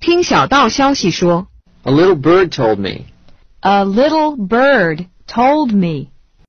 听小道消息说，A little bird told me. A little bird told me.